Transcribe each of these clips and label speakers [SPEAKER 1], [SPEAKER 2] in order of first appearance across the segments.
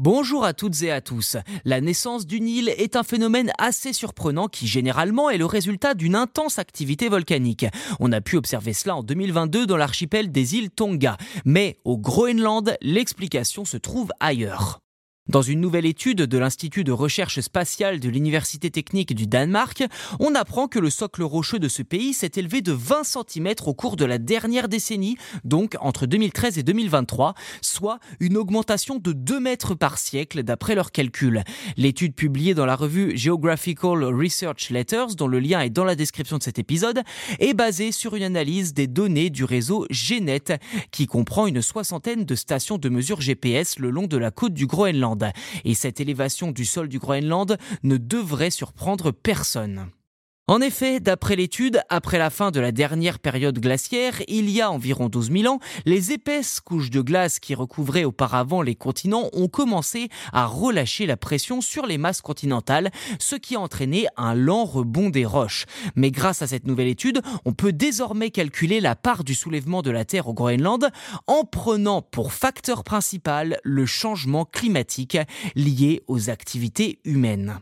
[SPEAKER 1] Bonjour à toutes et à tous. La naissance d'une île est un phénomène assez surprenant qui généralement est le résultat d'une intense activité volcanique. On a pu observer cela en 2022 dans l'archipel des îles Tonga. Mais au Groenland, l'explication se trouve ailleurs. Dans une nouvelle étude de l'Institut de recherche spatiale de l'Université technique du Danemark, on apprend que le socle rocheux de ce pays s'est élevé de 20 cm au cours de la dernière décennie, donc entre 2013 et 2023, soit une augmentation de 2 mètres par siècle d'après leurs calculs. L'étude publiée dans la revue Geographical Research Letters, dont le lien est dans la description de cet épisode, est basée sur une analyse des données du réseau GNET, qui comprend une soixantaine de stations de mesure GPS le long de la côte du Groenland. Et cette élévation du sol du Groenland ne devrait surprendre personne. En effet, d'après l'étude, après la fin de la dernière période glaciaire, il y a environ 12 000 ans, les épaisses couches de glace qui recouvraient auparavant les continents ont commencé à relâcher la pression sur les masses continentales, ce qui a entraîné un lent rebond des roches. Mais grâce à cette nouvelle étude, on peut désormais calculer la part du soulèvement de la Terre au Groenland en prenant pour facteur principal le changement climatique lié aux activités humaines.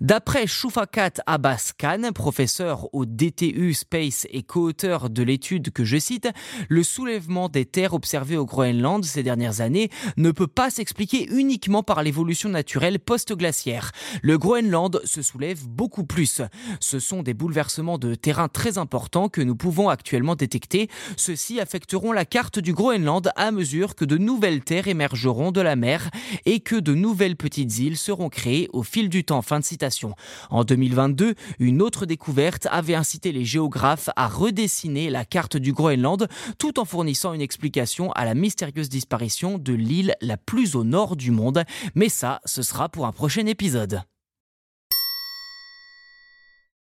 [SPEAKER 1] D'après Shufakat Abbas Khan, professeur au DTU Space et co-auteur de l'étude que je cite, le soulèvement des terres observé au Groenland ces dernières années ne peut pas s'expliquer uniquement par l'évolution naturelle post-glaciaire. Le Groenland se soulève beaucoup plus. Ce sont des bouleversements de terrain très importants que nous pouvons actuellement détecter. Ceux-ci affecteront la carte du Groenland à mesure que de nouvelles terres émergeront de la mer et que de nouvelles petites îles seront créées au fil du temps. Fin de citation. En 2022, une autre découverte avait incité les géographes à redessiner la carte du Groenland tout en fournissant une explication à la mystérieuse disparition de l'île la plus au nord du monde. Mais ça, ce sera pour un prochain épisode.